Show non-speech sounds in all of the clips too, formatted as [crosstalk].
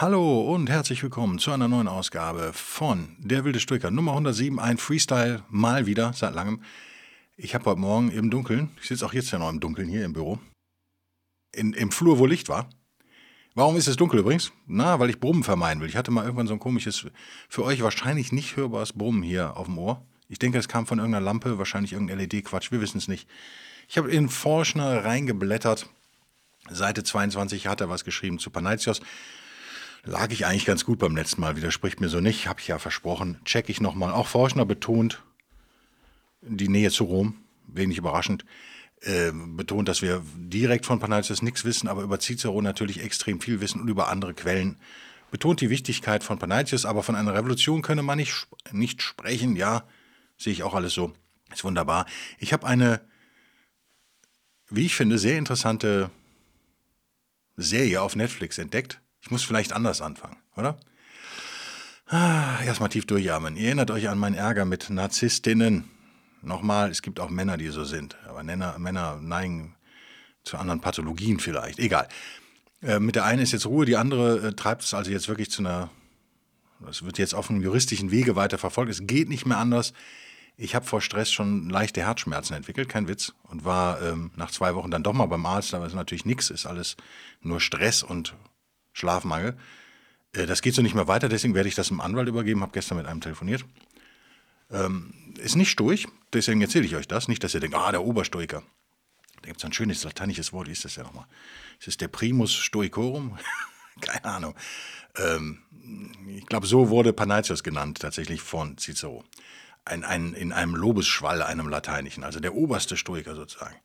Hallo und herzlich willkommen zu einer neuen Ausgabe von Der wilde Stoiker Nummer 107, ein Freestyle mal wieder seit langem. Ich habe heute Morgen im Dunkeln, ich sitze auch jetzt ja noch im Dunkeln hier im Büro, in, im Flur, wo Licht war. Warum ist es dunkel übrigens? Na, weil ich Brummen vermeiden will. Ich hatte mal irgendwann so ein komisches, für euch wahrscheinlich nicht hörbares Brummen hier auf dem Ohr. Ich denke, es kam von irgendeiner Lampe, wahrscheinlich irgendein LED-Quatsch, wir wissen es nicht. Ich habe in Forschner reingeblättert. Seite 22 hat er was geschrieben zu Panaitios lag ich eigentlich ganz gut beim letzten Mal, widerspricht mir so nicht, habe ich ja versprochen, check ich nochmal. Auch Forschner betont die Nähe zu Rom, wenig überraschend, äh, betont, dass wir direkt von Panatius nichts wissen, aber über Cicero natürlich extrem viel wissen und über andere Quellen. Betont die Wichtigkeit von Panatius, aber von einer Revolution könne man nicht, nicht sprechen. Ja, sehe ich auch alles so. Ist wunderbar. Ich habe eine, wie ich finde, sehr interessante Serie auf Netflix entdeckt. Ich muss vielleicht anders anfangen, oder? Ah, erstmal tief durchatmen. Ihr erinnert euch an meinen Ärger mit Narzisstinnen. Nochmal, es gibt auch Männer, die so sind. Aber Männer, Männer neigen zu anderen Pathologien vielleicht. Egal. Äh, mit der einen ist jetzt Ruhe, die andere äh, treibt es also jetzt wirklich zu einer. Es wird jetzt auf einem juristischen Wege weiter verfolgt. Es geht nicht mehr anders. Ich habe vor Stress schon leichte Herzschmerzen entwickelt, kein Witz. Und war ähm, nach zwei Wochen dann doch mal beim Arzt, aber es ist natürlich nichts, ist alles nur Stress und Schlafmangel. Äh, das geht so nicht mehr weiter, deswegen werde ich das dem Anwalt übergeben, habe gestern mit einem telefoniert. Ähm, ist nicht stoich, deswegen erzähle ich euch das. Nicht, dass ihr denkt, ah, der Oberstoiker. Da gibt es ein schönes lateinisches Wort, wie ist das ja nochmal? Ist es der Primus Stoicorum? [laughs] Keine Ahnung. Ähm, ich glaube, so wurde Panaitius genannt, tatsächlich von Cicero. Ein, ein, in einem Lobesschwall, einem lateinischen, also der oberste Stoiker sozusagen.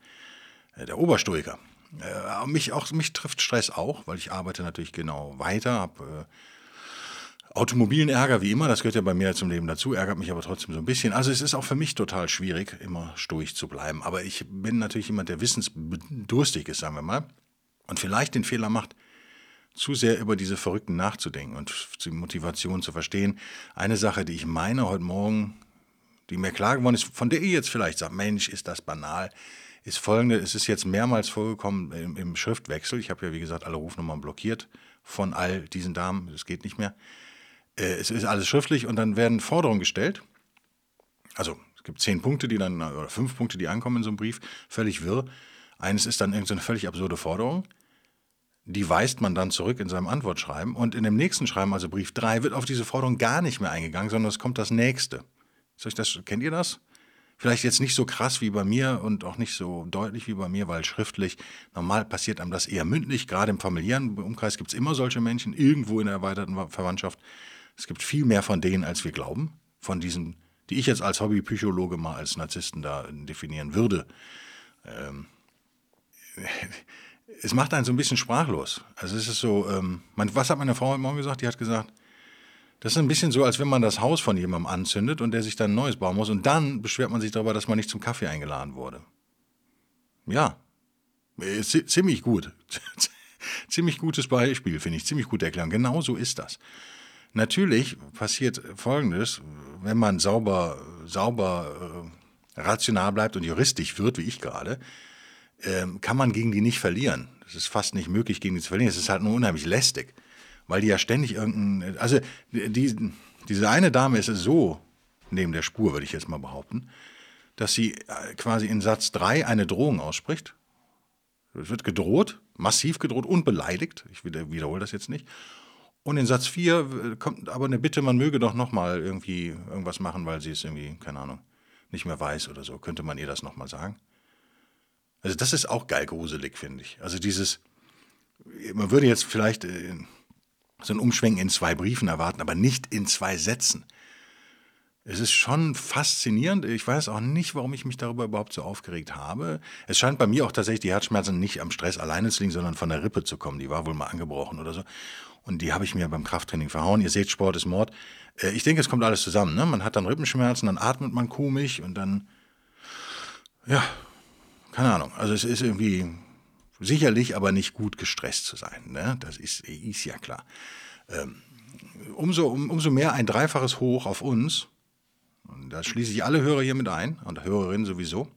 Äh, der Oberstoiker. Äh, mich, auch, mich trifft Stress auch, weil ich arbeite natürlich genau weiter, habe äh, automobilen Ärger wie immer, das gehört ja bei mir zum Leben dazu, ärgert mich aber trotzdem so ein bisschen. Also es ist auch für mich total schwierig, immer stoisch zu bleiben. Aber ich bin natürlich jemand, der wissensdurstig ist, sagen wir mal, und vielleicht den Fehler macht, zu sehr über diese Verrückten nachzudenken und die Motivation zu verstehen. Eine Sache, die ich meine heute Morgen, die mir klar geworden ist, von der ihr jetzt vielleicht sagt, Mensch, ist das banal ist folgende, es ist jetzt mehrmals vorgekommen im, im Schriftwechsel, ich habe ja wie gesagt alle Rufnummern blockiert von all diesen Damen, es geht nicht mehr. Äh, es ist alles schriftlich und dann werden Forderungen gestellt. Also es gibt zehn Punkte, die dann, oder fünf Punkte, die ankommen in so einem Brief, völlig wirr. Eines ist dann irgendeine völlig absurde Forderung. Die weist man dann zurück in seinem Antwortschreiben und in dem nächsten Schreiben, also Brief 3, wird auf diese Forderung gar nicht mehr eingegangen, sondern es kommt das nächste. Das, kennt ihr das? Vielleicht jetzt nicht so krass wie bei mir und auch nicht so deutlich wie bei mir, weil schriftlich, normal passiert einem das eher mündlich. Gerade im familiären Umkreis gibt es immer solche Menschen, irgendwo in der erweiterten Verwandtschaft. Es gibt viel mehr von denen, als wir glauben. Von diesen, die ich jetzt als Hobbypsychologe mal als Narzissten da definieren würde. Ähm, [laughs] es macht einen so ein bisschen sprachlos. Also es ist so, ähm, was hat meine Frau heute Morgen gesagt? Die hat gesagt, das ist ein bisschen so, als wenn man das Haus von jemandem anzündet und der sich dann ein neues bauen muss und dann beschwert man sich darüber, dass man nicht zum Kaffee eingeladen wurde. Ja, ziemlich gut. [laughs] ziemlich gutes Beispiel, finde ich. Ziemlich gute Erklärung. Genau so ist das. Natürlich passiert Folgendes, wenn man sauber, sauber äh, rational bleibt und juristisch wird, wie ich gerade, äh, kann man gegen die nicht verlieren. Es ist fast nicht möglich, gegen die zu verlieren. Es ist halt nur unheimlich lästig weil die ja ständig irgendein. Also die, diese eine Dame ist so neben der Spur, würde ich jetzt mal behaupten, dass sie äh, quasi in Satz 3 eine Drohung ausspricht. Es wird gedroht, massiv gedroht und beleidigt. Ich wiederhole das jetzt nicht. Und in Satz 4 äh, kommt aber eine Bitte, man möge doch nochmal irgendwie irgendwas machen, weil sie es irgendwie, keine Ahnung, nicht mehr weiß oder so. Könnte man ihr das nochmal sagen? Also das ist auch geil gruselig, finde ich. Also dieses, man würde jetzt vielleicht äh, so ein Umschwenken in zwei Briefen erwarten, aber nicht in zwei Sätzen. es ist schon faszinierend. Ich weiß auch nicht, warum ich mich darüber überhaupt so aufgeregt habe. Es scheint bei mir auch tatsächlich die Herzschmerzen nicht am Stress alleine zu liegen, sondern von der Rippe zu kommen. Die war wohl mal angebrochen oder so. Und die habe ich mir beim Krafttraining verhauen. Ihr seht, Sport ist Mord. Äh, ich denke, es kommt alles zusammen. Ne? Man hat dann Rippenschmerzen, dann atmet man komisch und dann, ja, keine Ahnung. Also es ist irgendwie sicherlich aber nicht gut gestresst zu sein. Ne? Das ist, ist ja klar. Ähm, umso, um, umso mehr ein Dreifaches hoch auf uns und da schließe ich alle Hörer hier mit ein und Hörerinnen sowieso,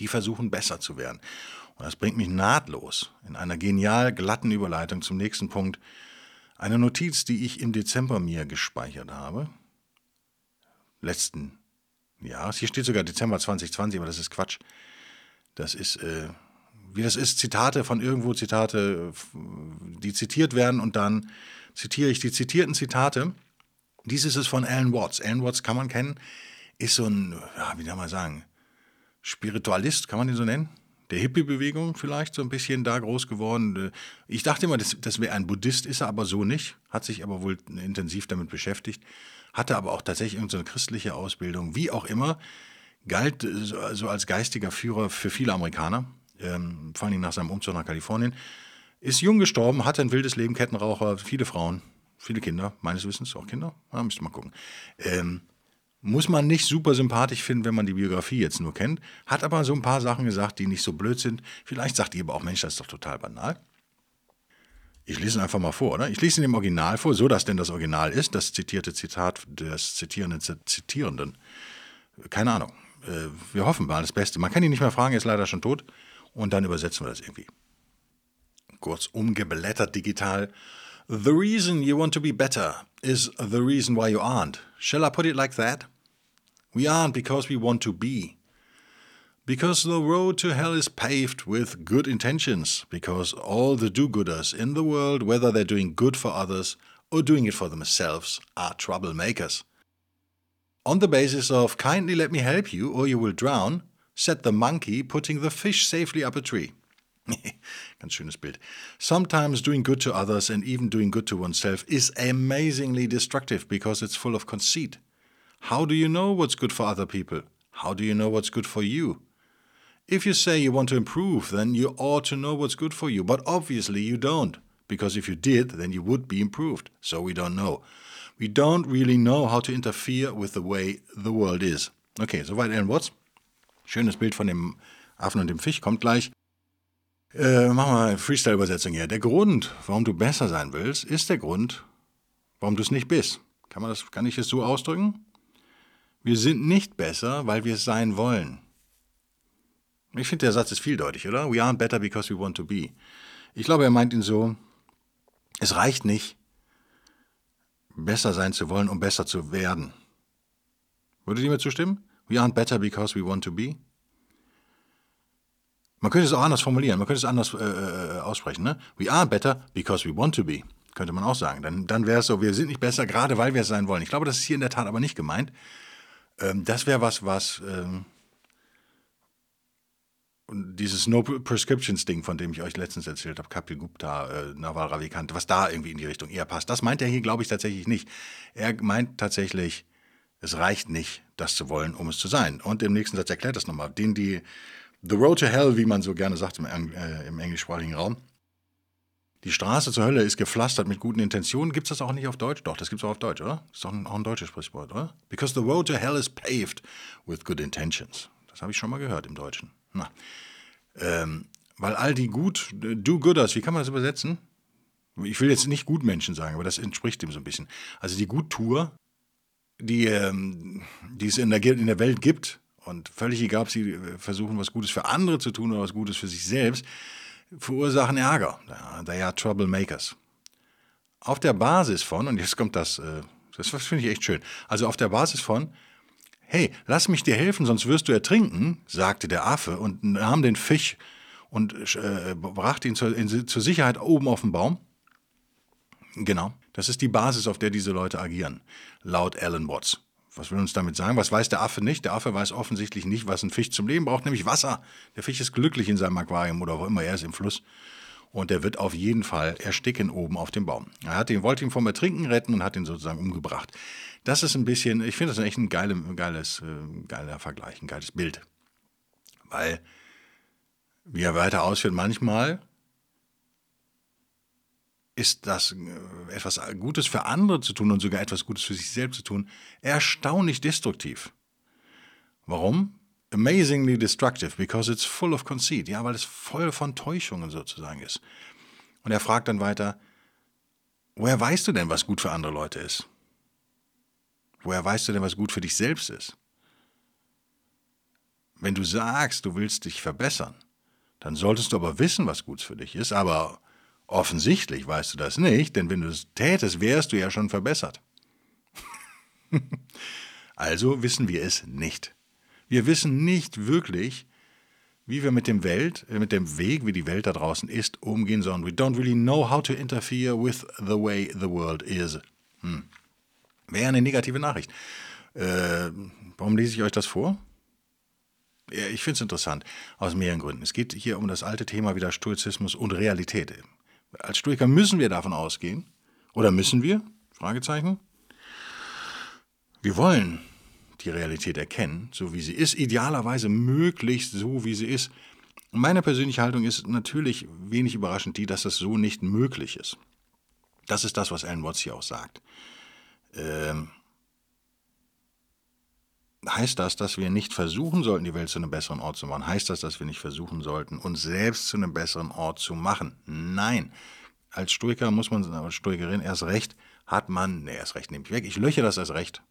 die versuchen besser zu werden. Und das bringt mich nahtlos in einer genial glatten Überleitung zum nächsten Punkt. Eine Notiz, die ich im Dezember mir gespeichert habe. Letzten Jahres. Hier steht sogar Dezember 2020, aber das ist Quatsch. Das ist, äh, wie das ist, Zitate von irgendwo, Zitate, die zitiert werden und dann zitiere ich die zitierten Zitate dies ist es von Alan Watts. Alan Watts kann man kennen, ist so ein, ja, wie soll man sagen, Spiritualist, kann man ihn so nennen? Der Hippie-Bewegung vielleicht so ein bisschen da groß geworden. Ich dachte immer, das, das wäre ein Buddhist, ist er aber so nicht, hat sich aber wohl intensiv damit beschäftigt, hatte aber auch tatsächlich irgendeine christliche Ausbildung, wie auch immer, galt so als geistiger Führer für viele Amerikaner, ähm, vor allem nach seinem Umzug nach Kalifornien. Ist jung gestorben, hatte ein wildes Leben, Kettenraucher, viele Frauen, viele Kinder, meines Wissens auch Kinder, ja, müsste mal gucken. Ähm, muss man nicht super sympathisch finden, wenn man die Biografie jetzt nur kennt, hat aber so ein paar Sachen gesagt, die nicht so blöd sind. Vielleicht sagt ihr aber auch, Mensch, das ist doch total banal. Ich lese ihn einfach mal vor, oder? Ich lese ihn im Original vor, so dass denn das Original ist, das zitierte Zitat des zitierenden Zitierenden. Keine Ahnung. Äh, wir hoffen mal das Beste. Man kann ihn nicht mehr fragen, er ist leider schon tot. Und dann übersetzen wir das irgendwie. Kurz umgeblättert digital. The reason you want to be better is the reason why you aren't. Shall I put it like that? We aren't because we want to be. Because the road to hell is paved with good intentions, because all the do gooders in the world, whether they're doing good for others or doing it for themselves, are troublemakers. On the basis of kindly let me help you or you will drown, said the monkey putting the fish safely up a tree. [laughs] Ganz schönes Bild. Sometimes doing good to others and even doing good to oneself is amazingly destructive because it's full of conceit. How do you know what's good for other people? How do you know what's good for you? If you say you want to improve, then you ought to know what's good for you, but obviously you don't, because if you did, then you would be improved. So we don't know. We don't really know how to interfere with the way the world is. Okay, soweit Alan Watts. Schönes Bild von dem Affen und dem Fisch kommt gleich. Äh, machen wir eine Freestyle-Übersetzung hier. Der Grund, warum du besser sein willst, ist der Grund, warum du es nicht bist. Kann, man das, kann ich es so ausdrücken? Wir sind nicht besser, weil wir es sein wollen. Ich finde, der Satz ist vieldeutig, oder? We aren't better because we want to be. Ich glaube, er meint ihn so, es reicht nicht, besser sein zu wollen, um besser zu werden. Würdet ihr mir zustimmen? We aren't better because we want to be? Man könnte es auch anders formulieren, man könnte es anders äh, äh, aussprechen. Ne? We are better because we want to be, könnte man auch sagen. Dann, dann wäre es so, wir sind nicht besser, gerade weil wir es sein wollen. Ich glaube, das ist hier in der Tat aber nicht gemeint. Ähm, das wäre was, was ähm, dieses No Prescriptions Ding, von dem ich euch letztens erzählt habe, Kapil Gupta, äh, Naval Ravikant, was da irgendwie in die Richtung eher passt. Das meint er hier, glaube ich, tatsächlich nicht. Er meint tatsächlich, es reicht nicht, das zu wollen, um es zu sein. Und im nächsten Satz erklärt das nochmal. Den, die The Road to Hell, wie man so gerne sagt im, äh, im englischsprachigen Raum. Die Straße zur Hölle ist gepflastert mit guten Intentionen. Gibt es das auch nicht auf Deutsch? Doch, das gibt es auch auf Deutsch, oder? Das ist doch ein, auch ein deutsches Sprichwort, oder? Because the road to hell is paved with good intentions. Das habe ich schon mal gehört im Deutschen. Na. Ähm, weil all die gut, do-gooders, wie kann man das übersetzen? Ich will jetzt nicht Gutmenschen sagen, aber das entspricht dem so ein bisschen. Also die Guttour, die, ähm, die es in der, in der Welt gibt, und völlig egal, ob sie äh, versuchen, was Gutes für andere zu tun oder was Gutes für sich selbst, verursachen Ärger. They are troublemakers. Auf der Basis von, und jetzt kommt das, äh, das finde ich echt schön, also auf der Basis von, hey, lass mich dir helfen, sonst wirst du ertrinken, sagte der Affe und nahm den Fisch und äh, brachte ihn zur, in, zur Sicherheit oben auf den Baum. Genau, das ist die Basis, auf der diese Leute agieren, laut Alan Watts. Was will uns damit sagen? Was weiß der Affe nicht? Der Affe weiß offensichtlich nicht, was ein Fisch zum Leben braucht, nämlich Wasser. Der Fisch ist glücklich in seinem Aquarium oder wo immer er ist, im Fluss. Und der wird auf jeden Fall ersticken oben auf dem Baum. Er hat ihn, wollte ihn vom Ertrinken retten und hat ihn sozusagen umgebracht. Das ist ein bisschen, ich finde das echt ein geile, geiles, äh, geiler Vergleich, ein geiles Bild. Weil, wie er weiter ausführt, manchmal ist das äh, etwas Gutes für andere zu tun und sogar etwas Gutes für sich selbst zu tun, erstaunlich destruktiv. Warum? Amazingly destructive, because it's full of conceit. Ja, weil es voll von Täuschungen sozusagen ist. Und er fragt dann weiter, woher weißt du denn, was gut für andere Leute ist? Woher weißt du denn, was gut für dich selbst ist? Wenn du sagst, du willst dich verbessern, dann solltest du aber wissen, was gut für dich ist, aber Offensichtlich weißt du das nicht, denn wenn du es tätest, wärst du ja schon verbessert. [laughs] also wissen wir es nicht. Wir wissen nicht wirklich, wie wir mit dem Welt, äh, mit dem Weg, wie die Welt da draußen ist, umgehen sollen. We don't really know how to interfere with the way the world is. Hm. Wäre eine negative Nachricht. Äh, warum lese ich euch das vor? Ja, ich finde es interessant, aus mehreren Gründen. Es geht hier um das alte Thema wieder Stoizismus und Realität. Als Stoiker müssen wir davon ausgehen. Oder müssen wir? Fragezeichen. Wir wollen die Realität erkennen, so wie sie ist, idealerweise möglichst so, wie sie ist. Meine persönliche Haltung ist natürlich wenig überraschend die, dass das so nicht möglich ist. Das ist das, was Alan Watts hier auch sagt. Ähm, heißt das, dass wir nicht versuchen sollten, die Welt zu einem besseren Ort zu machen? Heißt das, dass wir nicht versuchen sollten, uns selbst zu einem besseren Ort zu machen? Nein. Als Stoiker muss man, als Stoikerin erst recht, hat man, nee, erst recht nehme ich weg, ich löche das als recht.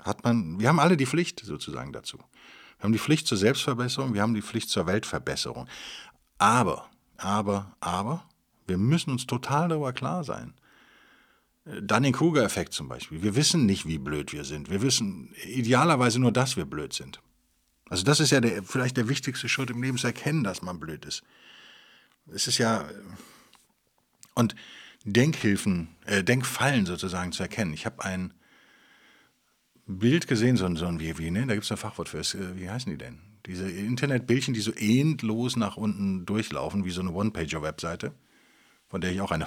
Hat man, wir haben alle die Pflicht sozusagen dazu. Wir haben die Pflicht zur Selbstverbesserung, wir haben die Pflicht zur Weltverbesserung. Aber, aber, aber, wir müssen uns total darüber klar sein, Dunning-Kruger-Effekt zum Beispiel. Wir wissen nicht, wie blöd wir sind. Wir wissen idealerweise nur, dass wir blöd sind. Also das ist ja der, vielleicht der wichtigste Schritt im Leben, zu erkennen, dass man blöd ist. Es ist ja... Und Denkhilfen, äh, Denkfallen sozusagen zu erkennen. Ich habe ein Bild gesehen, so ein, so ein wie, wie ne? da gibt es ein Fachwort für, äh, wie heißen die denn? Diese Internetbildchen, die so endlos nach unten durchlaufen, wie so eine One-Pager-Webseite, von der ich auch eine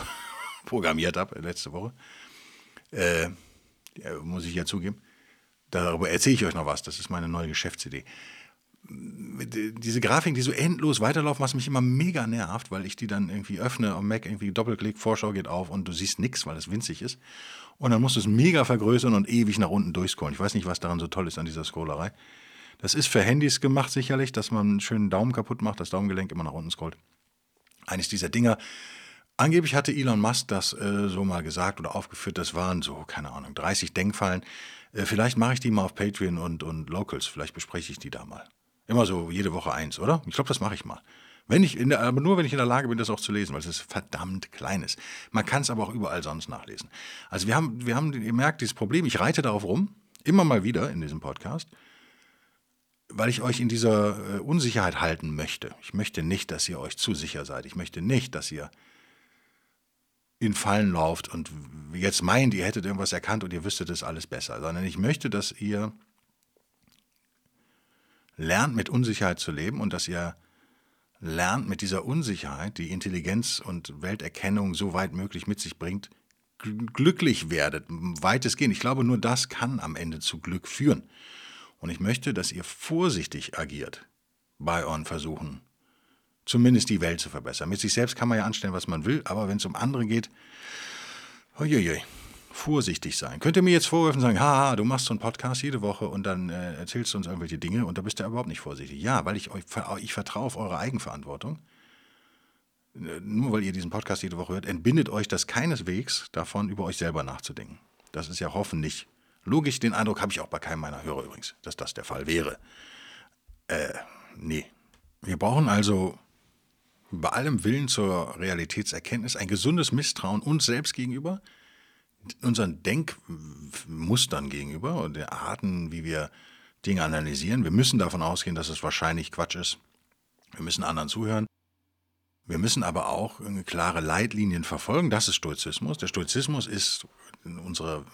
programmiert habe letzte Woche. Äh, muss ich ja zugeben. Darüber erzähle ich euch noch was. Das ist meine neue Geschäftsidee. Diese Grafiken, die so endlos weiterlaufen, was mich immer mega nervt, weil ich die dann irgendwie öffne am Mac, irgendwie Doppelklick, Vorschau geht auf und du siehst nichts, weil es winzig ist. Und dann musst du es mega vergrößern und ewig nach unten durchscrollen. Ich weiß nicht, was daran so toll ist an dieser Scrollerei. Das ist für Handys gemacht sicherlich, dass man einen schönen Daumen kaputt macht, das Daumengelenk immer nach unten scrollt. Eines dieser Dinger Angeblich hatte Elon Musk das äh, so mal gesagt oder aufgeführt, das waren so, keine Ahnung, 30 Denkfallen. Äh, vielleicht mache ich die mal auf Patreon und, und Locals, vielleicht bespreche ich die da mal. Immer so jede Woche eins, oder? Ich glaube, das mache ich mal. Wenn ich der, aber nur, wenn ich in der Lage bin, das auch zu lesen, weil es ist verdammt klein ist. Man kann es aber auch überall sonst nachlesen. Also wir haben, wir haben gemerkt, dieses Problem, ich reite darauf rum, immer mal wieder in diesem Podcast, weil ich euch in dieser äh, Unsicherheit halten möchte. Ich möchte nicht, dass ihr euch zu sicher seid. Ich möchte nicht, dass ihr in Fallen lauft und jetzt meint, ihr hättet irgendwas erkannt und ihr wüsstet es alles besser, sondern ich möchte, dass ihr lernt, mit Unsicherheit zu leben und dass ihr lernt, mit dieser Unsicherheit, die Intelligenz und Welterkennung so weit möglich mit sich bringt, glücklich werdet, weitestgehend. Ich glaube, nur das kann am Ende zu Glück führen. Und ich möchte, dass ihr vorsichtig agiert bei euren Versuchen, zumindest die Welt zu verbessern. Mit sich selbst kann man ja anstellen, was man will, aber wenn es um andere geht, uiuiui, vorsichtig sein. Könnt ihr mir jetzt vorwerfen und sagen, haha, du machst so einen Podcast jede Woche und dann äh, erzählst du uns irgendwelche Dinge und da bist du überhaupt nicht vorsichtig. Ja, weil ich euch, ich vertraue auf eure Eigenverantwortung. Äh, nur weil ihr diesen Podcast jede Woche hört, entbindet euch das keineswegs davon, über euch selber nachzudenken. Das ist ja hoffentlich logisch. Den Eindruck habe ich auch bei keinem meiner Hörer übrigens, dass das der Fall wäre. Äh, nee. Wir brauchen also bei allem Willen zur Realitätserkenntnis ein gesundes Misstrauen uns selbst gegenüber, unseren Denkmustern gegenüber und den Arten, wie wir Dinge analysieren. Wir müssen davon ausgehen, dass es wahrscheinlich Quatsch ist. Wir müssen anderen zuhören. Wir müssen aber auch klare Leitlinien verfolgen. Das ist Stoizismus. Der Stoizismus ist unsere,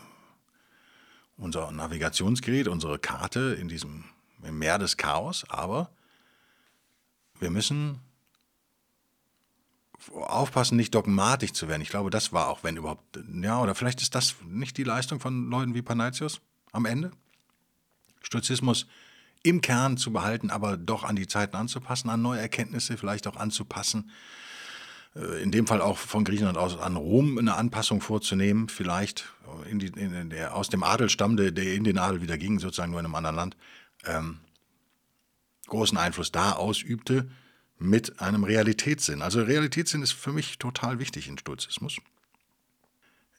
unser Navigationsgerät, unsere Karte in diesem Meer des Chaos. Aber wir müssen aufpassen, nicht dogmatisch zu werden. Ich glaube, das war auch, wenn überhaupt, ja, oder vielleicht ist das nicht die Leistung von Leuten wie Panaitius am Ende. Stoizismus im Kern zu behalten, aber doch an die Zeiten anzupassen, an neue Erkenntnisse vielleicht auch anzupassen. Äh, in dem Fall auch von Griechenland aus an Rom eine Anpassung vorzunehmen, vielleicht in die, in der, aus dem Adelsstamm, der, der in den Adel wieder ging, sozusagen nur in einem anderen Land, ähm, großen Einfluss da ausübte mit einem Realitätssinn. Also Realitätssinn ist für mich total wichtig in Stoizismus.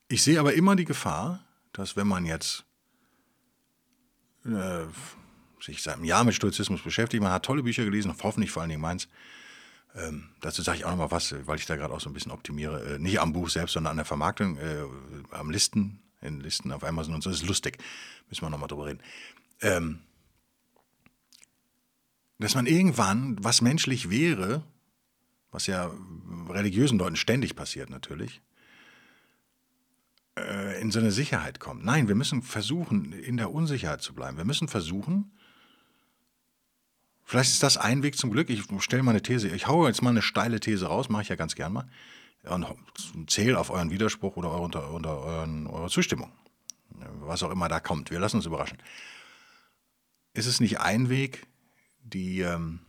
Ich sehe aber immer die Gefahr, dass wenn man jetzt äh, sich seit einem Jahr mit Stoizismus beschäftigt, man hat tolle Bücher gelesen, hoffentlich vor allen Dingen meins, ähm, dazu sage ich auch noch mal was, weil ich da gerade auch so ein bisschen optimiere. Äh, nicht am Buch selbst, sondern an der Vermarktung, äh, am Listen, in Listen auf Amazon und so. Das ist lustig. Müssen wir noch mal drüber reden. Ähm, dass man irgendwann, was menschlich wäre, was ja religiösen Leuten ständig passiert natürlich, äh, in so eine Sicherheit kommt. Nein, wir müssen versuchen, in der Unsicherheit zu bleiben. Wir müssen versuchen, vielleicht ist das ein Weg zum Glück. Ich stelle mal eine These, ich haue jetzt mal eine steile These raus, mache ich ja ganz gern mal, und zähle auf euren Widerspruch oder unter, unter euren, eure Zustimmung. Was auch immer da kommt. Wir lassen uns überraschen. Ist es nicht ein Weg, die, ähm,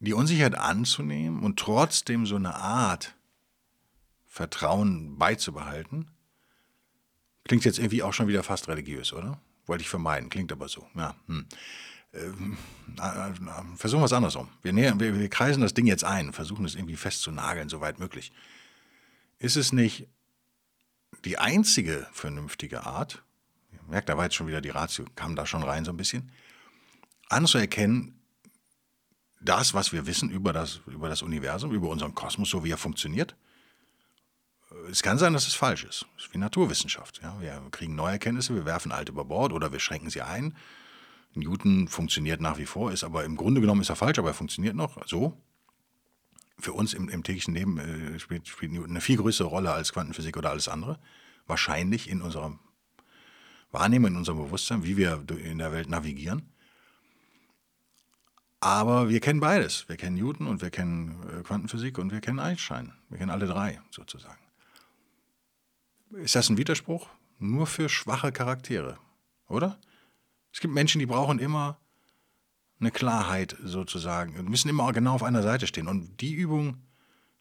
die Unsicherheit anzunehmen und trotzdem so eine Art Vertrauen beizubehalten, klingt jetzt irgendwie auch schon wieder fast religiös, oder? Wollte ich vermeiden, klingt aber so. Ja, hm. ähm, äh, äh, versuchen wir es andersrum. Wir, näher, wir, wir kreisen das Ding jetzt ein, versuchen es irgendwie festzunageln, soweit möglich. Ist es nicht die einzige vernünftige Art, merkt, da war jetzt schon wieder die Ratio, kam da schon rein so ein bisschen, anzuerkennen, das, was wir wissen über das, über das Universum, über unseren Kosmos, so wie er funktioniert. Es kann sein, dass es falsch ist. Das ist wie Naturwissenschaft. Ja? Wir kriegen neue Erkenntnisse, wir werfen alte über Bord oder wir schränken sie ein. Newton funktioniert nach wie vor, ist aber im Grunde genommen ist er falsch, aber er funktioniert noch so. Für uns im, im täglichen Leben äh, spielt, spielt Newton eine viel größere Rolle als Quantenphysik oder alles andere. Wahrscheinlich in unserer Wahrnehmung, in unserem Bewusstsein, wie wir in der Welt navigieren. Aber wir kennen beides. Wir kennen Newton und wir kennen äh, Quantenphysik und wir kennen Einstein. Wir kennen alle drei sozusagen. Ist das ein Widerspruch? Nur für schwache Charaktere, oder? Es gibt Menschen, die brauchen immer eine Klarheit sozusagen und müssen immer genau auf einer Seite stehen. Und die Übung,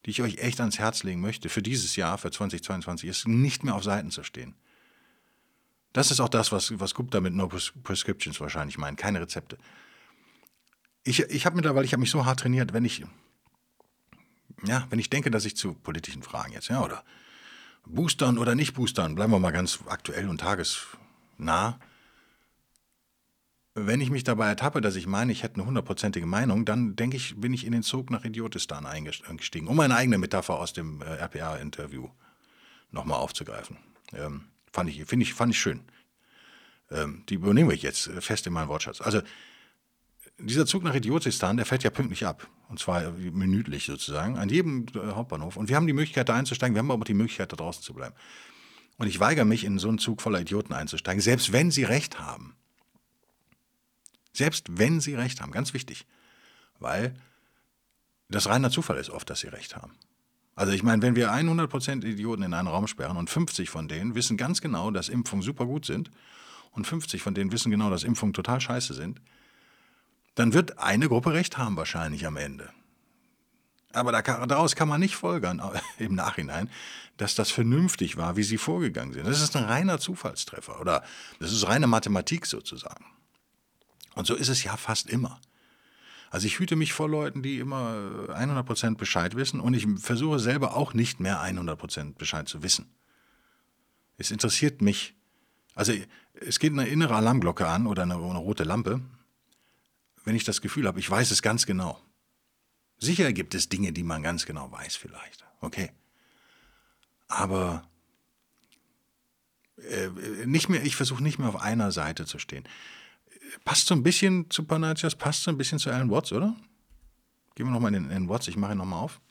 die ich euch echt ans Herz legen möchte für dieses Jahr, für 2022, ist nicht mehr auf Seiten zu stehen. Das ist auch das, was, was Gupta mit No Prescriptions wahrscheinlich meint, keine Rezepte ich, ich habe mittlerweile, ich habe mich so hart trainiert, wenn ich, ja, wenn ich denke, dass ich zu politischen Fragen jetzt, ja, oder boostern oder nicht boostern, bleiben wir mal ganz aktuell und tagesnah. Wenn ich mich dabei ertappe, dass ich meine, ich hätte eine hundertprozentige Meinung, dann denke ich, bin ich in den Zug nach Idiotistan eingestiegen, um meine eigene Metapher aus dem äh, RPA-Interview nochmal aufzugreifen. Ähm, fand ich, ich, fand ich schön. Ähm, die übernehme ich jetzt fest in meinen Wortschatz. Also dieser Zug nach Idiotistan, der fährt ja pünktlich ab. Und zwar minütlich sozusagen, an jedem äh, Hauptbahnhof. Und wir haben die Möglichkeit, da einzusteigen, wir haben aber die Möglichkeit, da draußen zu bleiben. Und ich weigere mich, in so einen Zug voller Idioten einzusteigen, selbst wenn sie recht haben. Selbst wenn sie recht haben, ganz wichtig. Weil das reiner Zufall ist oft, dass sie recht haben. Also ich meine, wenn wir 100% Idioten in einen Raum sperren und 50 von denen wissen ganz genau, dass Impfungen super gut sind und 50 von denen wissen genau, dass Impfungen total scheiße sind, dann wird eine Gruppe recht haben wahrscheinlich am Ende. Aber daraus kann man nicht folgern [laughs] im Nachhinein, dass das vernünftig war, wie sie vorgegangen sind. Das ist ein reiner Zufallstreffer oder das ist reine Mathematik sozusagen. Und so ist es ja fast immer. Also ich hüte mich vor Leuten, die immer 100% Bescheid wissen und ich versuche selber auch nicht mehr 100% Bescheid zu wissen. Es interessiert mich, also es geht eine innere Alarmglocke an oder eine, eine rote Lampe wenn ich das Gefühl habe, ich weiß es ganz genau. Sicher gibt es Dinge, die man ganz genau weiß vielleicht. Okay. Aber äh, nicht mehr, ich versuche nicht mehr auf einer Seite zu stehen. Passt so ein bisschen zu Panatias, passt so ein bisschen zu Alan Watts, oder? Gehen wir nochmal in den Watts, ich mache ihn nochmal auf.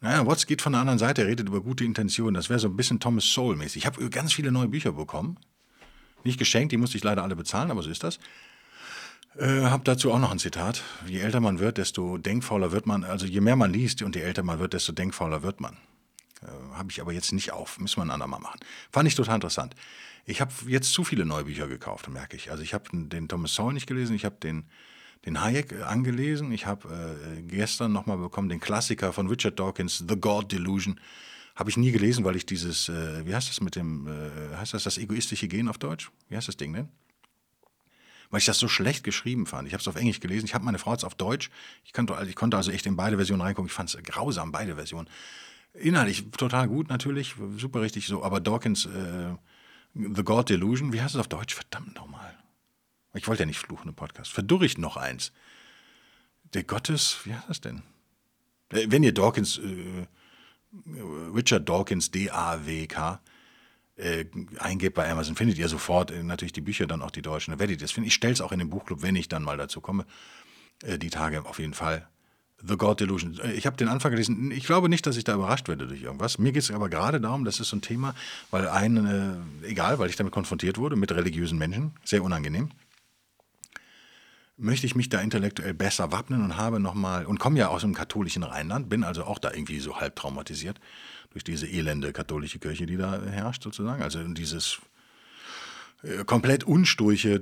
Naja, Watts geht von der anderen Seite, redet über gute Intentionen. Das wäre so ein bisschen Thomas Soul-mäßig. Ich habe ganz viele neue Bücher bekommen. Nicht geschenkt, die musste ich leider alle bezahlen, aber so ist das. Äh, hab dazu auch noch ein Zitat. Je älter man wird, desto denkfauler wird man. Also je mehr man liest und je älter man wird, desto denkfauler wird man. Äh, habe ich aber jetzt nicht auf. Müssen wir ein andermal machen. Fand ich total interessant. Ich habe jetzt zu viele neue Bücher gekauft, merke ich. Also ich habe den Thomas Sowell nicht gelesen, ich habe den, den Hayek äh, angelesen, ich habe äh, gestern nochmal bekommen den Klassiker von Richard Dawkins, The God Delusion. Habe ich nie gelesen, weil ich dieses, äh, wie heißt das mit dem, äh, heißt das das egoistische Gen auf Deutsch? Wie heißt das Ding denn? Weil ich das so schlecht geschrieben fand. Ich habe es auf Englisch gelesen, ich habe meine Frau jetzt auf Deutsch. Ich, kann, ich konnte also echt in beide Versionen reingucken. Ich fand es grausam, beide Versionen. Inhaltlich total gut natürlich, super richtig so, aber Dawkins äh, The God Delusion, wie heißt es auf Deutsch? Verdammt nochmal. Ich wollte ja nicht fluchen im Podcast. Verdurricht noch eins. Der Gottes, wie heißt das denn? Äh, wenn ihr Dawkins, äh, Richard Dawkins, D-A-W-K, äh, eingebt bei Amazon, findet ihr sofort äh, natürlich die Bücher, dann auch die deutschen. Da werdet ihr das finden. Ich stelle es auch in den Buchclub, wenn ich dann mal dazu komme. Äh, die Tage auf jeden Fall. The God Delusion. Äh, ich habe den Anfang gelesen. Ich glaube nicht, dass ich da überrascht werde durch irgendwas. Mir geht es aber gerade darum, das ist so ein Thema, weil ein, äh, egal, weil ich damit konfrontiert wurde, mit religiösen Menschen, sehr unangenehm, möchte ich mich da intellektuell besser wappnen und habe nochmal, und komme ja aus dem katholischen Rheinland, bin also auch da irgendwie so halb traumatisiert durch diese elende katholische Kirche, die da herrscht sozusagen. Also dieses äh, komplett unsturche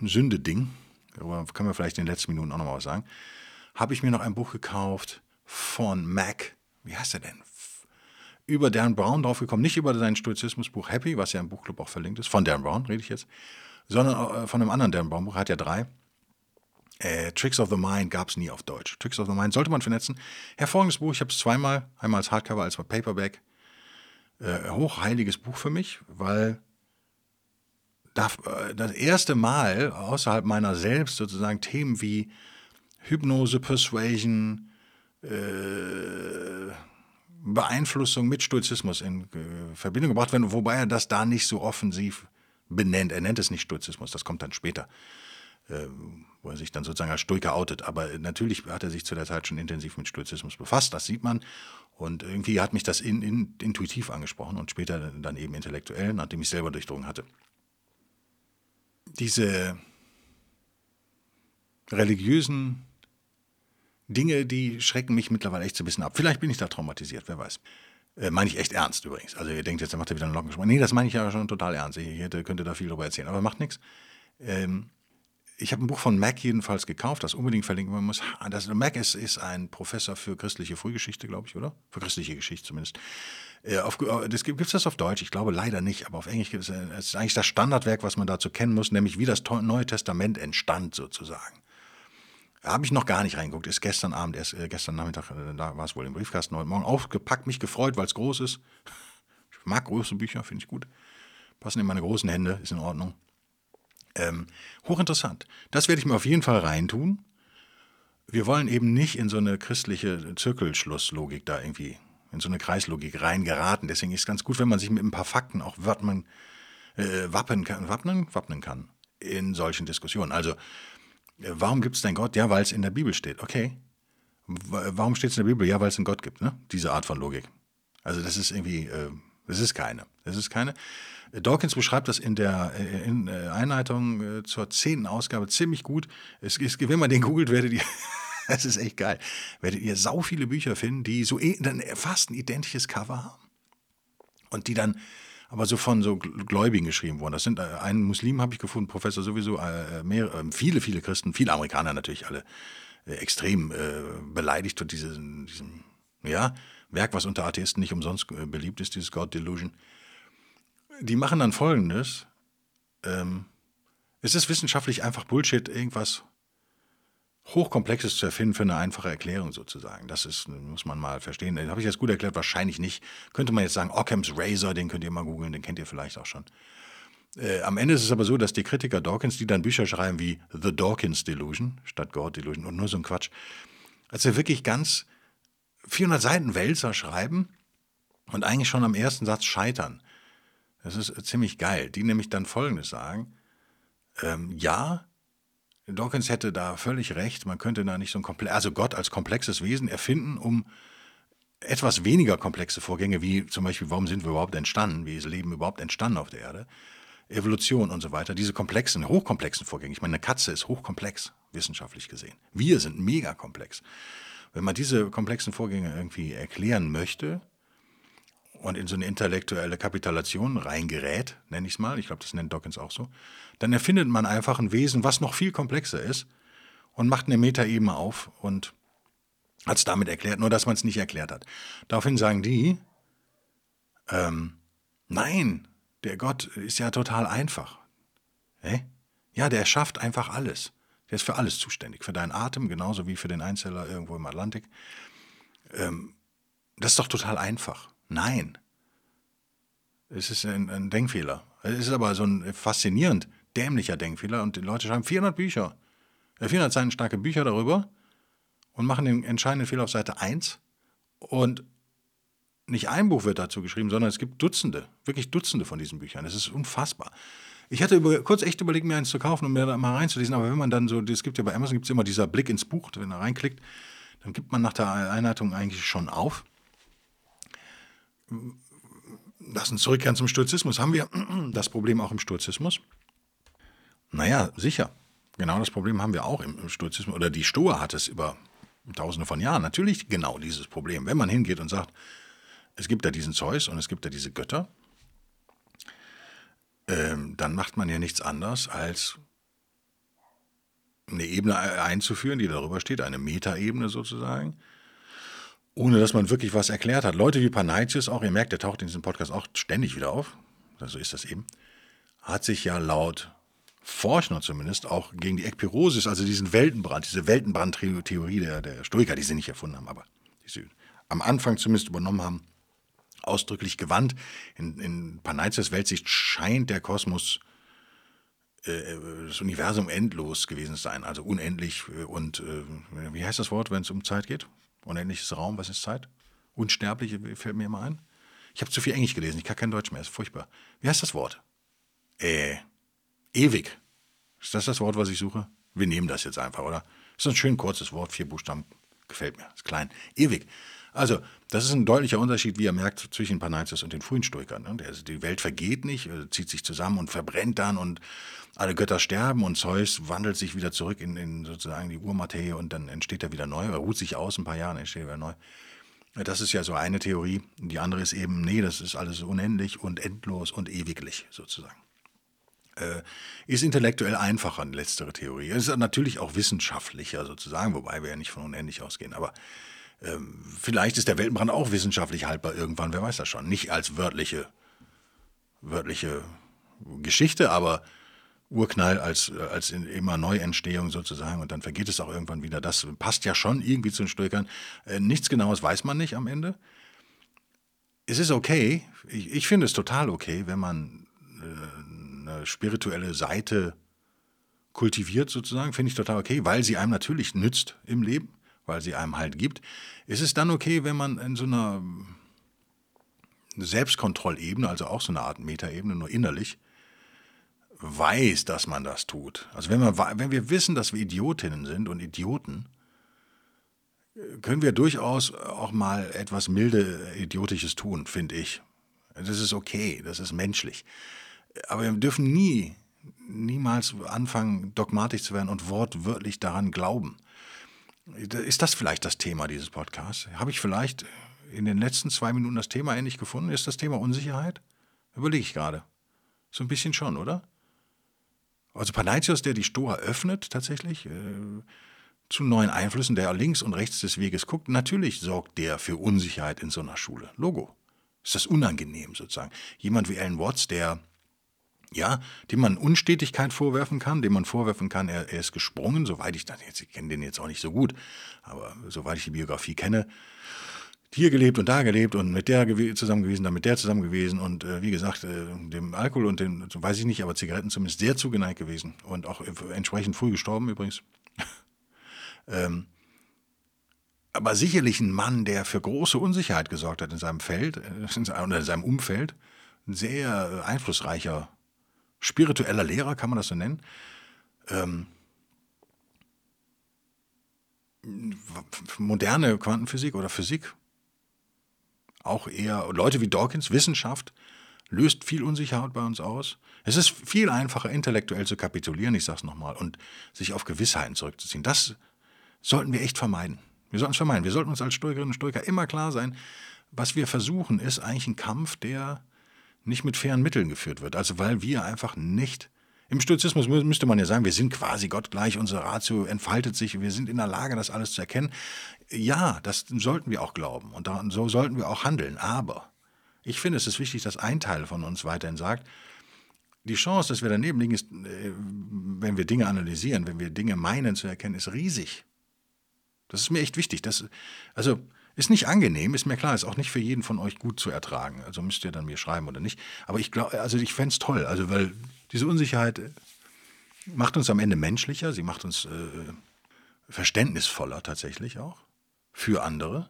Sünde-Ding, darüber können wir vielleicht in den letzten Minuten auch nochmal was sagen habe ich mir noch ein Buch gekauft von Mac. Wie heißt er denn? Über Dan Brown draufgekommen. Nicht über sein Stoizismusbuch Happy, was ja im Buchclub auch verlinkt ist. Von Dan Brown rede ich jetzt. Sondern äh, von einem anderen Dan Brown Buch. Er hat ja drei. Äh, Tricks of the Mind gab es nie auf Deutsch. Tricks of the Mind sollte man vernetzen. Hervorragendes Buch. Ich habe es zweimal. Einmal als Hardcover, als Paperback. Äh, hochheiliges Buch für mich, weil äh, das erste Mal außerhalb meiner selbst sozusagen Themen wie Hypnose, Persuasion, äh, Beeinflussung mit Stoizismus in äh, Verbindung gebracht werden, wobei er das da nicht so offensiv benennt. Er nennt es nicht Stoizismus, das kommt dann später, äh, wo er sich dann sozusagen als Stoiker outet. Aber natürlich hat er sich zu der Zeit schon intensiv mit Stoizismus befasst, das sieht man. Und irgendwie hat mich das in, in, intuitiv angesprochen und später dann eben intellektuell, nachdem ich selber durchdrungen hatte. Diese religiösen Dinge, die schrecken mich mittlerweile echt so ein bisschen ab. Vielleicht bin ich da traumatisiert, wer weiß. Äh, meine ich echt ernst übrigens. Also ihr denkt jetzt, er macht er wieder einen Lockensprung. Nee, das meine ich ja schon total ernst. Ich hätte, könnte da viel drüber erzählen, aber macht nichts. Ähm, ich habe ein Buch von Mac jedenfalls gekauft, das unbedingt verlinken man muss. Das, Mac ist, ist ein Professor für christliche Frühgeschichte, glaube ich, oder? Für christliche Geschichte zumindest. Äh, äh, das, gibt es das auf Deutsch? Ich glaube leider nicht, aber auf Englisch gibt es, äh, es ist eigentlich das Standardwerk, was man dazu kennen muss, nämlich wie das Neue Testament entstand sozusagen. Habe ich noch gar nicht reingeguckt. Ist gestern Abend, erst äh, gestern Nachmittag, äh, da war es wohl im Briefkasten heute Morgen aufgepackt, mich gefreut, weil es groß ist. [laughs] Ich mag große Bücher, finde ich gut. Passen in meine großen Hände, ist in Ordnung. Ähm, hochinteressant. Das werde ich mir auf jeden Fall reintun. Wir wollen eben nicht in so eine christliche Zirkelschlusslogik da irgendwie, in so eine Kreislogik reingeraten. Deswegen ist es ganz gut, wenn man sich mit ein paar Fakten auch wappnen, äh, wappnen kann, wappnen, wappnen kann in solchen Diskussionen. Also Warum gibt es denn Gott? Ja, weil es in der Bibel steht. Okay. Warum steht es in der Bibel? Ja, weil es einen Gott gibt. Ne? Diese Art von Logik. Also das ist irgendwie, äh, das ist keine. Das ist keine. Dawkins beschreibt das in der äh, in äh, Einleitung äh, zur zehnten Ausgabe ziemlich gut. Es, es, wenn man den googelt, werdet ihr, [laughs] das ist echt geil, werdet ihr sau viele Bücher finden, die so dann fast ein identisches Cover haben. Und die dann aber so von so Gläubigen geschrieben worden. Das sind einen Muslim habe ich gefunden, Professor sowieso, mehr, viele, viele Christen, viele Amerikaner natürlich alle extrem beleidigt von diesem, diesem ja, Werk, was unter Atheisten nicht umsonst beliebt ist, dieses God Delusion. Die machen dann folgendes. Ähm, es ist wissenschaftlich einfach Bullshit, irgendwas Hochkomplexes zu erfinden für eine einfache Erklärung sozusagen. Das ist, muss man mal verstehen. Habe ich jetzt gut erklärt? Wahrscheinlich nicht. Könnte man jetzt sagen, Occam's Razor, den könnt ihr mal googeln, den kennt ihr vielleicht auch schon. Äh, am Ende ist es aber so, dass die Kritiker Dawkins, die dann Bücher schreiben wie The Dawkins Delusion statt God Delusion und nur so ein Quatsch, also wirklich ganz 400 Seiten Wälzer schreiben und eigentlich schon am ersten Satz scheitern. Das ist ziemlich geil. Die nämlich dann Folgendes sagen. Ähm, ja, Dawkins hätte da völlig recht. Man könnte da nicht so ein komplex, also Gott als komplexes Wesen erfinden, um etwas weniger komplexe Vorgänge, wie zum Beispiel, warum sind wir überhaupt entstanden, wie ist Leben überhaupt entstanden auf der Erde, Evolution und so weiter, diese komplexen, hochkomplexen Vorgänge. Ich meine, eine Katze ist hochkomplex, wissenschaftlich gesehen. Wir sind mega komplex. Wenn man diese komplexen Vorgänge irgendwie erklären möchte und in so eine intellektuelle Kapitulation reingerät, nenne ich es mal, ich glaube, das nennt Dawkins auch so, dann erfindet man einfach ein Wesen, was noch viel komplexer ist und macht eine Metaebene auf und hat es damit erklärt, nur dass man es nicht erklärt hat. Daraufhin sagen die, ähm, nein, der Gott ist ja total einfach. Hä? Ja, der schafft einfach alles. Der ist für alles zuständig, für deinen Atem genauso wie für den Einzeller irgendwo im Atlantik. Ähm, das ist doch total einfach. Nein. Es ist ein, ein Denkfehler. Es ist aber so ein faszinierend dämlicher Denkfehler und die Leute schreiben 400 Bücher, 400 äh, Seiten starke Bücher darüber und machen den entscheidenden Fehler auf Seite 1 und nicht ein Buch wird dazu geschrieben, sondern es gibt Dutzende, wirklich Dutzende von diesen Büchern. Das ist unfassbar. Ich hatte über, kurz echt überlegt, mir eins zu kaufen und mir da mal reinzulesen, aber wenn man dann so, es gibt ja bei Amazon gibt es immer dieser Blick ins Buch, wenn man reinklickt, dann gibt man nach der Einleitung eigentlich schon auf. Lass uns zurückkehren zum Stoizismus. Haben wir [clears throat] das Problem auch im Stoizismus? Naja, sicher. Genau das Problem haben wir auch im Stoizismus, oder die Stoa hat es über tausende von Jahren. Natürlich genau dieses Problem. Wenn man hingeht und sagt, es gibt da diesen Zeus und es gibt da diese Götter, ähm, dann macht man ja nichts anderes, als eine Ebene einzuführen, die darüber steht, eine Metaebene sozusagen, ohne dass man wirklich was erklärt hat. Leute wie Panaitius auch, ihr merkt, der taucht in diesem Podcast auch ständig wieder auf, so ist das eben, hat sich ja laut Forschner zumindest auch gegen die Ekpirosis, also diesen Weltenbrand, diese Weltenbrandtheorie der, der Stoiker, die sie nicht erfunden haben, aber die sie am Anfang zumindest übernommen haben, ausdrücklich gewandt. In, in Panaitius Weltsicht scheint der Kosmos, äh, das Universum endlos gewesen sein, also unendlich äh, und, äh, wie heißt das Wort, wenn es um Zeit geht? Unendliches Raum, was ist Zeit? Unsterbliche fällt mir immer ein. Ich habe zu viel Englisch gelesen, ich kann kein Deutsch mehr, ist furchtbar. Wie heißt das Wort? Äh, ewig. Ist das das Wort, was ich suche? Wir nehmen das jetzt einfach, oder? Ist ein schön kurzes Wort, vier Buchstaben, gefällt mir, ist klein. Ewig. Also, das ist ein deutlicher Unterschied, wie ihr merkt, zwischen Panaitis und den frühen Stoikern. Ne? Die Welt vergeht nicht, äh, zieht sich zusammen und verbrennt dann und alle Götter sterben und Zeus wandelt sich wieder zurück in, in sozusagen die Urmaterie und dann entsteht er wieder neu, er ruht sich aus ein paar Jahre, entsteht er wieder neu. Das ist ja so eine Theorie. Die andere ist eben, nee, das ist alles unendlich und endlos und ewiglich sozusagen. Äh, ist intellektuell einfacher, eine letztere Theorie. Es ist natürlich auch wissenschaftlicher sozusagen, wobei wir ja nicht von unendlich ausgehen. Aber ähm, vielleicht ist der Weltenbrand auch wissenschaftlich haltbar irgendwann, wer weiß das schon. Nicht als wörtliche, wörtliche Geschichte, aber Urknall als, als immer Neuentstehung sozusagen und dann vergeht es auch irgendwann wieder. Das passt ja schon irgendwie zu den Stoikern. Äh, nichts Genaues weiß man nicht am Ende. Es ist okay, ich, ich finde es total okay, wenn man äh, eine spirituelle Seite kultiviert sozusagen, finde ich total okay, weil sie einem natürlich nützt im Leben weil sie einem halt gibt. Ist es dann okay, wenn man in so einer Selbstkontrollebene, also auch so eine Art Metaebene, nur innerlich, weiß, dass man das tut? Also wenn, man, wenn wir wissen, dass wir Idiotinnen sind und Idioten, können wir durchaus auch mal etwas milde Idiotisches tun, finde ich. Das ist okay, das ist menschlich. Aber wir dürfen nie, niemals anfangen, dogmatisch zu werden und wortwörtlich daran glauben. Ist das vielleicht das Thema dieses Podcasts? Habe ich vielleicht in den letzten zwei Minuten das Thema endlich gefunden? Ist das Thema Unsicherheit? Überlege ich gerade. So ein bisschen schon, oder? Also Panaitios, der die Stoa öffnet tatsächlich äh, zu neuen Einflüssen, der links und rechts des Weges guckt, natürlich sorgt der für Unsicherheit in so einer Schule. Logo. Ist das unangenehm sozusagen? Jemand wie Alan Watts, der ja, dem man Unstetigkeit vorwerfen kann, dem man vorwerfen kann, er, er ist gesprungen, soweit ich das jetzt, ich kenne den jetzt auch nicht so gut, aber soweit ich die Biografie kenne, hier gelebt und da gelebt und mit der zusammen gewesen, dann mit der zusammen gewesen und äh, wie gesagt, äh, dem Alkohol und dem, weiß ich nicht, aber Zigaretten zumindest sehr zugeneigt gewesen und auch entsprechend früh gestorben übrigens. [laughs] ähm, aber sicherlich ein Mann, der für große Unsicherheit gesorgt hat in seinem Feld, äh, in seinem Umfeld, ein sehr einflussreicher spiritueller Lehrer, kann man das so nennen. Ähm, moderne Quantenphysik oder Physik, auch eher Leute wie Dawkins, Wissenschaft, löst viel Unsicherheit bei uns aus. Es ist viel einfacher, intellektuell zu kapitulieren, ich sage es nochmal, und sich auf Gewissheiten zurückzuziehen. Das sollten wir echt vermeiden. Wir sollten es vermeiden. Wir sollten uns als Stoikerinnen und Stoiker immer klar sein, was wir versuchen, ist eigentlich ein Kampf, der nicht mit fairen Mitteln geführt wird. Also weil wir einfach nicht im Stoizismus müsste man ja sagen, wir sind quasi gottgleich, unsere Ratio entfaltet sich, wir sind in der Lage, das alles zu erkennen. Ja, das sollten wir auch glauben und so sollten wir auch handeln. Aber ich finde, es ist wichtig, dass ein Teil von uns weiterhin sagt, die Chance, dass wir daneben liegen, ist, äh, wenn wir Dinge analysieren, wenn wir Dinge meinen zu erkennen, ist riesig. Das ist mir echt wichtig. Das, also ist nicht angenehm, ist mir klar, ist auch nicht für jeden von euch gut zu ertragen. Also müsst ihr dann mir schreiben oder nicht. Aber ich glaube, also ich fände es toll, also weil diese Unsicherheit äh, macht uns am Ende menschlicher, sie macht uns äh, verständnisvoller tatsächlich auch für andere.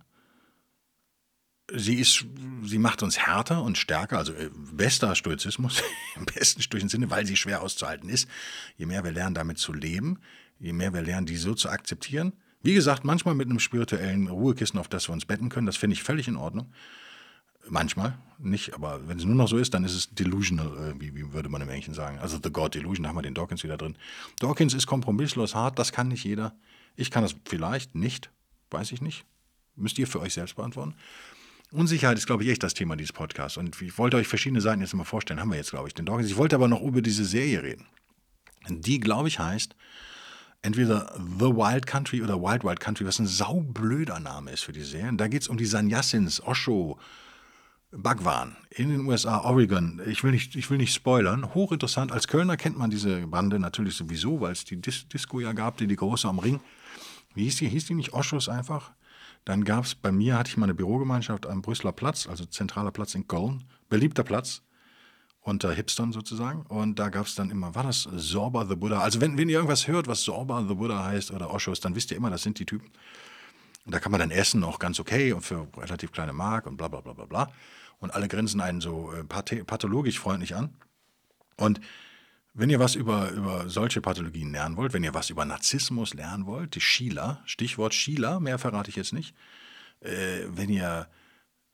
Sie, ist, sie macht uns härter und stärker, also äh, bester Stoizismus [laughs] im besten stoischen Sinne, weil sie schwer auszuhalten ist. Je mehr wir lernen, damit zu leben, je mehr wir lernen, die so zu akzeptieren. Wie gesagt, manchmal mit einem spirituellen Ruhekissen, auf das wir uns betten können, das finde ich völlig in Ordnung. Manchmal, nicht, aber wenn es nur noch so ist, dann ist es delusional, äh, wie, wie, würde man im Englischen sagen. Also The God Delusion, da haben wir den Dawkins wieder drin. Dawkins ist kompromisslos hart, das kann nicht jeder. Ich kann das vielleicht nicht, weiß ich nicht. Müsst ihr für euch selbst beantworten. Unsicherheit ist, glaube ich, echt das Thema dieses Podcasts. Und ich wollte euch verschiedene Seiten jetzt mal vorstellen. Haben wir jetzt, glaube ich, den Dawkins. Ich wollte aber noch über diese Serie reden. Die, glaube ich, heißt entweder The Wild Country oder Wild Wild Country, was ein saublöder Name ist für die Serie. Da geht es um die Sanyasins, Osho, Bhagwan in den USA, Oregon. Ich will, nicht, ich will nicht spoilern. Hochinteressant. Als Kölner kennt man diese Bande natürlich sowieso, weil es die Dis Disco ja gab, die, die große am Ring. Wie hieß die? Hieß die nicht Oshos einfach? Dann gab es bei mir, hatte ich mal eine Bürogemeinschaft am Brüsseler Platz, also zentraler Platz in Köln. Beliebter Platz unter Hipstern sozusagen. Und da gab es dann immer, war das Sorba the Buddha? Also wenn, wenn ihr irgendwas hört, was Sorba the Buddha heißt oder Oshos, dann wisst ihr immer, das sind die Typen. Und da kann man dann essen, auch ganz okay und für relativ kleine Mark und bla bla bla bla bla und alle grinsen einen so äh, pathologisch freundlich an. Und wenn ihr was über, über solche Pathologien lernen wollt, wenn ihr was über Narzissmus lernen wollt, die Schieler, Stichwort Schieler, mehr verrate ich jetzt nicht, äh, wenn ihr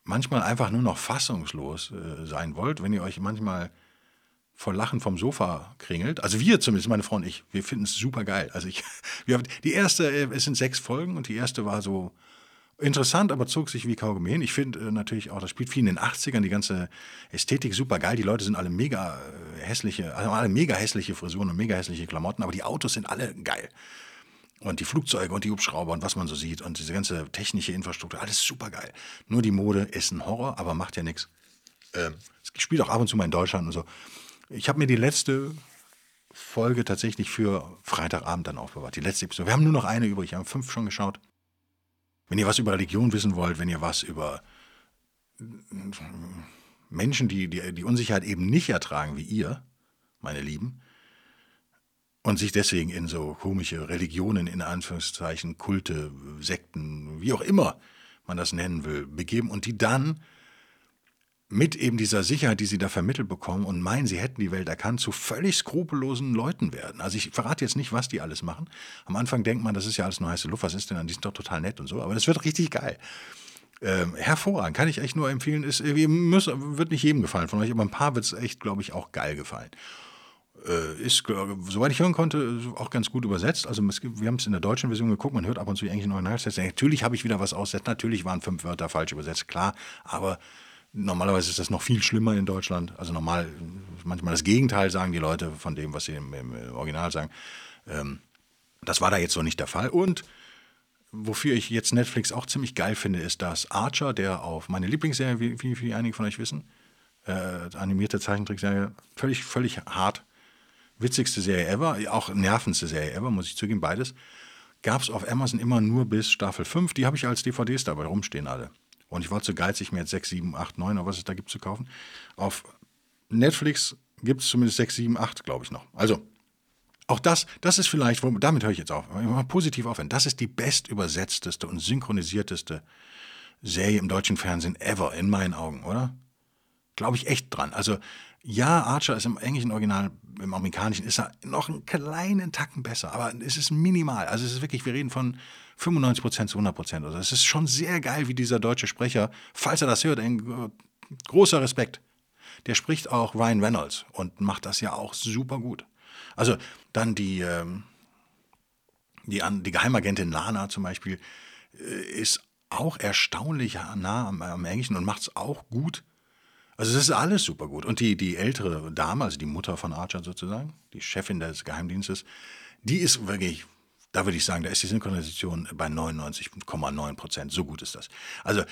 manchmal einfach nur noch fassungslos äh, sein wollt, wenn ihr euch manchmal vor Lachen vom Sofa kringelt, also wir zumindest, meine Frau und ich, wir finden es super geil. Also ich, [laughs] wir, die erste, äh, es sind sechs Folgen und die erste war so Interessant, aber zog sich wie Kaugummi hin. Ich finde äh, natürlich auch, das spielt viel in den 80ern, die ganze Ästhetik super geil. Die Leute sind alle mega äh, hässliche, also alle mega hässliche Frisuren und mega hässliche Klamotten, aber die Autos sind alle geil. Und die Flugzeuge und die Hubschrauber und was man so sieht und diese ganze technische Infrastruktur, alles super geil. Nur die Mode ist ein Horror, aber macht ja nichts. Ähm, es spielt auch ab und zu mal in Deutschland und so. Ich habe mir die letzte Folge tatsächlich für Freitagabend dann aufbewahrt. Die letzte Episode. Wir haben nur noch eine übrig, wir haben fünf schon geschaut. Wenn ihr was über Religion wissen wollt, wenn ihr was über Menschen, die, die die Unsicherheit eben nicht ertragen wie ihr, meine Lieben, und sich deswegen in so komische Religionen, in Anführungszeichen, Kulte, Sekten, wie auch immer man das nennen will, begeben und die dann mit eben dieser Sicherheit, die sie da vermittelt bekommen und meinen, sie hätten die Welt erkannt, zu völlig skrupellosen Leuten werden. Also ich verrate jetzt nicht, was die alles machen. Am Anfang denkt man, das ist ja alles nur heiße Luft, was ist denn dann? Die sind doch total nett und so, aber das wird richtig geil. Ähm, hervorragend, kann ich echt nur empfehlen. Ist, wird nicht jedem gefallen von euch, aber ein paar wird es echt, glaube ich, auch geil gefallen. Äh, ist, soweit ich hören konnte, auch ganz gut übersetzt. Also wir haben es in der deutschen Version geguckt, man hört ab und zu eigentlich in Originaltext. Natürlich habe ich wieder was aussetzt, natürlich waren fünf Wörter falsch übersetzt, klar, aber Normalerweise ist das noch viel schlimmer in Deutschland. Also normal, manchmal das Gegenteil sagen die Leute von dem, was sie im, im Original sagen. Ähm, das war da jetzt so nicht der Fall. Und wofür ich jetzt Netflix auch ziemlich geil finde, ist, dass Archer, der auf meine Lieblingsserie, wie, wie, wie einige von euch wissen, äh, animierte Zeichentrickserie, völlig, völlig hart, witzigste Serie ever, auch nervendste Serie ever, muss ich zugeben, beides, gab es auf Amazon immer nur bis Staffel 5. Die habe ich als DVDs dabei rumstehen alle. Und ich war zu geizig, mir jetzt 6, 7, 8, 9 oder was es da gibt zu kaufen. Auf Netflix gibt es zumindest 6, 7, 8, glaube ich noch. Also, auch das, das ist vielleicht, damit höre ich jetzt auf, mal positiv aufhören. Das ist die bestübersetzteste und synchronisierteste Serie im deutschen Fernsehen ever, in meinen Augen, oder? Glaube ich echt dran. Also, ja, Archer ist im englischen Original, im amerikanischen ist er noch einen kleinen Tacken besser, aber es ist minimal. Also, es ist wirklich, wir reden von 95 Prozent zu 100 Prozent. Also es ist schon sehr geil, wie dieser deutsche Sprecher, falls er das hört, ein großer Respekt. der spricht auch Ryan Reynolds und macht das ja auch super gut. Also dann die, ähm, die, die Geheimagentin Lana zum Beispiel äh, ist auch erstaunlich nah am, am Englischen und macht es auch gut. Also es ist alles super gut. Und die, die ältere Dame, also die Mutter von Archer sozusagen, die Chefin des Geheimdienstes, die ist wirklich, da würde ich sagen, da ist die Synchronisation bei 99,9 Prozent. So gut ist das. Also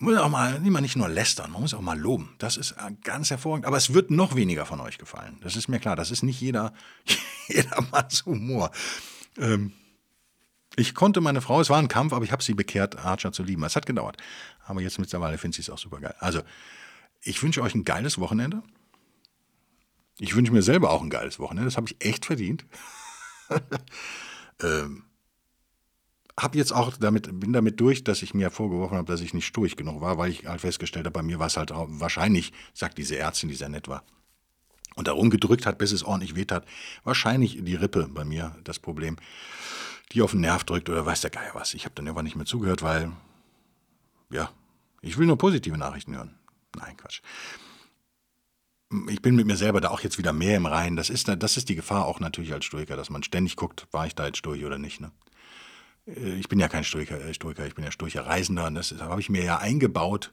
muss auch mal, nicht nur lästern, man muss auch mal loben. Das ist äh, ganz hervorragend. Aber es wird noch weniger von euch gefallen. Das ist mir klar. Das ist nicht jeder, [laughs] jedermanns Humor. Ähm, ich konnte meine Frau, es war ein Kampf, aber ich habe sie bekehrt, Archer zu lieben. Es hat gedauert. Aber jetzt mittlerweile finde ich es auch super geil. Also, ich wünsche euch ein geiles Wochenende. Ich wünsche mir selber auch ein geiles Wochenende. Das habe ich echt verdient. [laughs] ähm, hab jetzt auch damit, bin damit durch, dass ich mir vorgeworfen habe, dass ich nicht sturch genug war, weil ich halt festgestellt habe, bei mir war es halt wahrscheinlich, sagt diese Ärztin, die sehr nett war, und darum gedrückt hat, bis es ordentlich weht hat, wahrscheinlich die Rippe bei mir das Problem, die auf den Nerv drückt oder weiß der Geier was. Ich habe dann irgendwann nicht mehr zugehört, weil, ja, ich will nur positive Nachrichten hören. Nein, Quatsch. Ich bin mit mir selber da auch jetzt wieder mehr im Reinen. Das ist, das ist die Gefahr auch natürlich als Stoiker, dass man ständig guckt, war ich da jetzt durch oder nicht. Ne? Äh, ich bin ja kein Stoiker, äh, Stoiker ich bin ja Stoiker Reisender. Und das habe ich mir ja eingebaut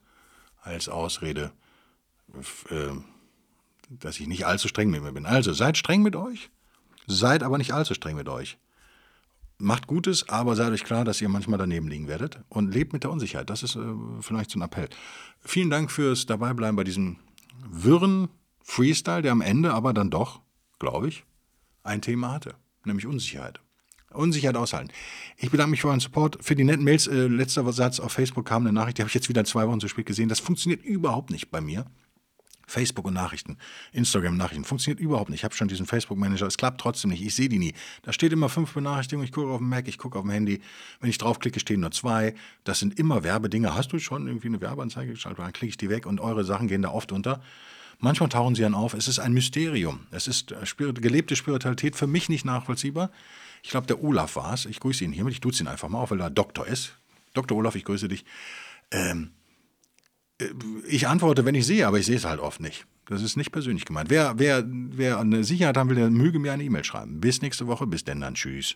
als Ausrede, äh, dass ich nicht allzu streng mit mir bin. Also seid streng mit euch, seid aber nicht allzu streng mit euch macht Gutes, aber seid euch klar, dass ihr manchmal daneben liegen werdet und lebt mit der Unsicherheit. Das ist äh, vielleicht so ein Appell. Vielen Dank fürs Dabeibleiben bei diesem wirren Freestyle, der am Ende aber dann doch, glaube ich, ein Thema hatte, nämlich Unsicherheit. Unsicherheit aushalten. Ich bedanke mich für euren Support, für die netten Mails. Äh, letzter Satz auf Facebook kam eine Nachricht, die habe ich jetzt wieder zwei Wochen zu spät gesehen. Das funktioniert überhaupt nicht bei mir. Facebook und Nachrichten, Instagram Nachrichten. Funktioniert überhaupt nicht. Ich habe schon diesen Facebook-Manager. Es klappt trotzdem nicht. Ich sehe die nie. Da steht immer fünf Benachrichtigungen. Ich gucke auf dem Mac, ich gucke auf dem Handy. Wenn ich draufklicke, stehen nur zwei. Das sind immer Werbedinger. Hast du schon irgendwie eine Werbeanzeige geschaltet? Dann klicke ich die weg und eure Sachen gehen da oft unter. Manchmal tauchen sie dann auf. Es ist ein Mysterium. Es ist äh, gelebte Spiritualität für mich nicht nachvollziehbar. Ich glaube, der Olaf war es. Ich grüße ihn hiermit. Ich tue ihn einfach mal auf, weil er Doktor ist. Dr. Olaf, ich grüße dich. Ähm, ich antworte, wenn ich sehe, aber ich sehe es halt oft nicht. Das ist nicht persönlich gemeint. Wer, wer, wer eine Sicherheit haben will, der möge mir eine E-Mail schreiben. Bis nächste Woche. Bis denn dann. Tschüss.